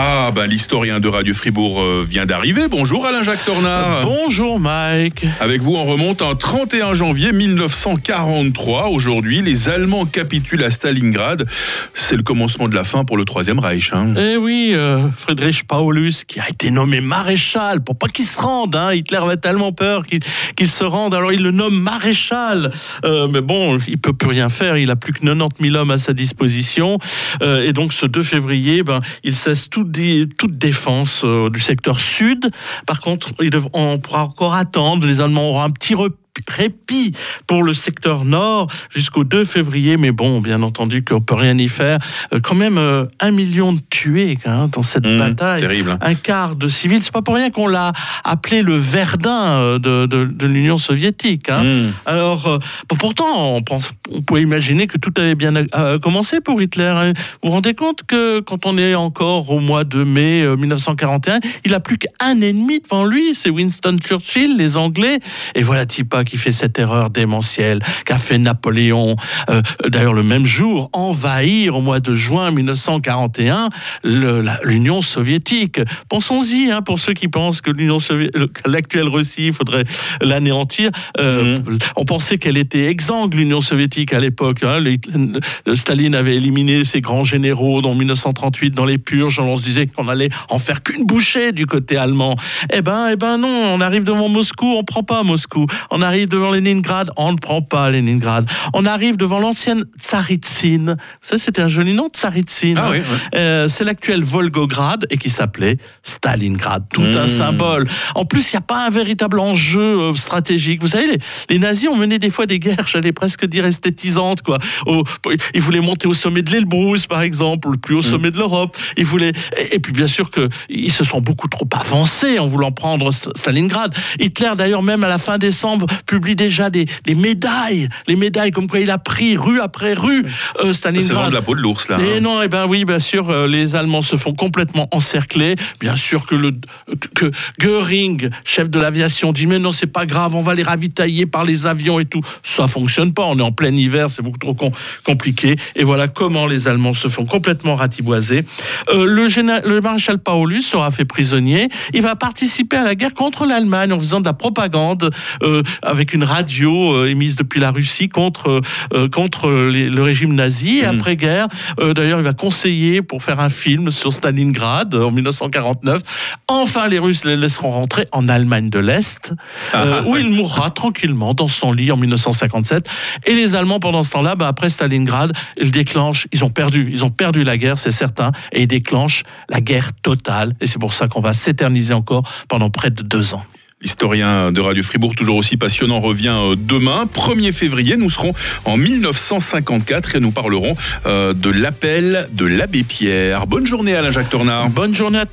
Ah, bah l'historien de Radio Fribourg euh, vient d'arriver. Bonjour Alain-Jacques Tornard. Bonjour Mike. Avec vous, on remonte en 31 janvier 1943. Aujourd'hui, les Allemands capitulent à Stalingrad. C'est le commencement de la fin pour le Troisième Reich. hein. Eh oui, euh, Friedrich Paulus, qui a été nommé maréchal pour pas qu'il se rende. Hein. Hitler avait tellement peur qu'il se rende, alors il le nomme maréchal. Euh, mais bon, il peut plus rien faire. Il a plus que 90 000 hommes à sa disposition. Euh, et donc, ce 2 février, ben, il cesse toute, dé- toute défense euh, du secteur sud. Par contre, on pourra encore attendre. Les Allemands auront un petit repas répit pour le secteur nord jusqu'au 2 février, mais bon, bien entendu qu'on peut rien y faire. Euh, quand même euh, un million de tués hein, dans cette Mmh, bataille, terrible, un quart de civils. C'est pas pour rien qu'on l'a appelé le Verdun euh, de, de- de l'Union soviétique. hein. Mmh. Alors, bon, pourtant, on, pense, on peut imaginer que tout avait bien euh, commencé pour Hitler. hein. Vous vous rendez compte que quand on est encore au mois de mai euh, 1941, il a plus qu'un ennemi devant lui, c'est Winston Churchill, les Anglais. Et voilà Tipa qui fait cette erreur démentielle qu'a fait Napoléon, euh, d'ailleurs le même jour, envahir au mois de juin 1941 le- la- l'Union soviétique. Pensons-y, hein, pour ceux qui pensent que l'Union soviétique, l'actuelle Russie, il faudrait l'anéantir. Euh, On pensait qu'elle était exsangue, l'Union soviétique à l'époque. hein. Staline avait éliminé ses grands généraux dans 1938 dans les purges. On se disait qu'on allait en faire qu'une bouchée du côté allemand. Eh ben, eh ben non, on arrive devant Moscou, on prend pas Moscou. On arrive devant Leningrad, on ne prend pas Leningrad. On arrive devant l'ancienne Tsaritsine. Ça, c'était un joli nom, Tsaritsine. Ah oui, ouais. Euh, c'est l'actuel Volgograd et qui s'appelait Stalingrad. Tout un Mmh. symbole. En plus, il n'y a pas un véritable enjeu euh, stratégique. Vous savez, les, les nazis ont mené des fois des guerres, j'allais presque dire esthétisantes. Quoi. Au- ils voulaient monter au sommet de l'Elbrus, par exemple, le plus Mmh. haut sommet de l'Europe. Ils voulaient, et, et puis bien sûr qu'ils se sont beaucoup trop avancés en voulant prendre St- Stalingrad. Hitler, d'ailleurs, même à la fin décembre, publie déjà des, des médailles, les médailles comme quoi il a pris rue après rue euh, C'est vraiment de la peau de l'ours, là. Et hein. non, eh ben oui, bien sûr, euh, les Allemands se font complètement encercler. Bien sûr que le que Goering, chef de l'aviation, dit mais non, c'est pas grave, on va les ravitailler par les avions et tout. Ça fonctionne pas. On est en plein hiver, c'est beaucoup trop com- compliqué. Et voilà comment les Allemands se font complètement ratiboiser. Euh, le, le maréchal Paulus sera fait prisonnier. Il va participer à la guerre contre l'Allemagne en faisant de la propagande euh, avec une radio euh, émise depuis la Russie contre euh, contre les- le régime nazi. Et Mhm. après-guerre, euh, d'ailleurs, il va conseiller pour faire un film sur Stalingrad euh, en 1949. Enfin, les Russes les laisseront rentrer en Allemagne de l'Est, euh, où il mourra tranquillement dans son lit en 1957. Et les Allemands, pendant ce temps-là, bah, après Stalingrad, ils déclenchent, ils ont perdu, ils ont perdu la guerre, c'est certain, et ils déclenchent la guerre totale. Et c'est pour ça qu'on va s'éterniser encore pendant près de deux ans. L'historien de Radio Fribourg, toujours aussi passionnant, revient euh, demain. 1er février, nous serons en 1954 et nous parlerons euh, de l'appel de l'abbé Pierre. Bonne journée Alain-Jacques Tornard. Bonne journée à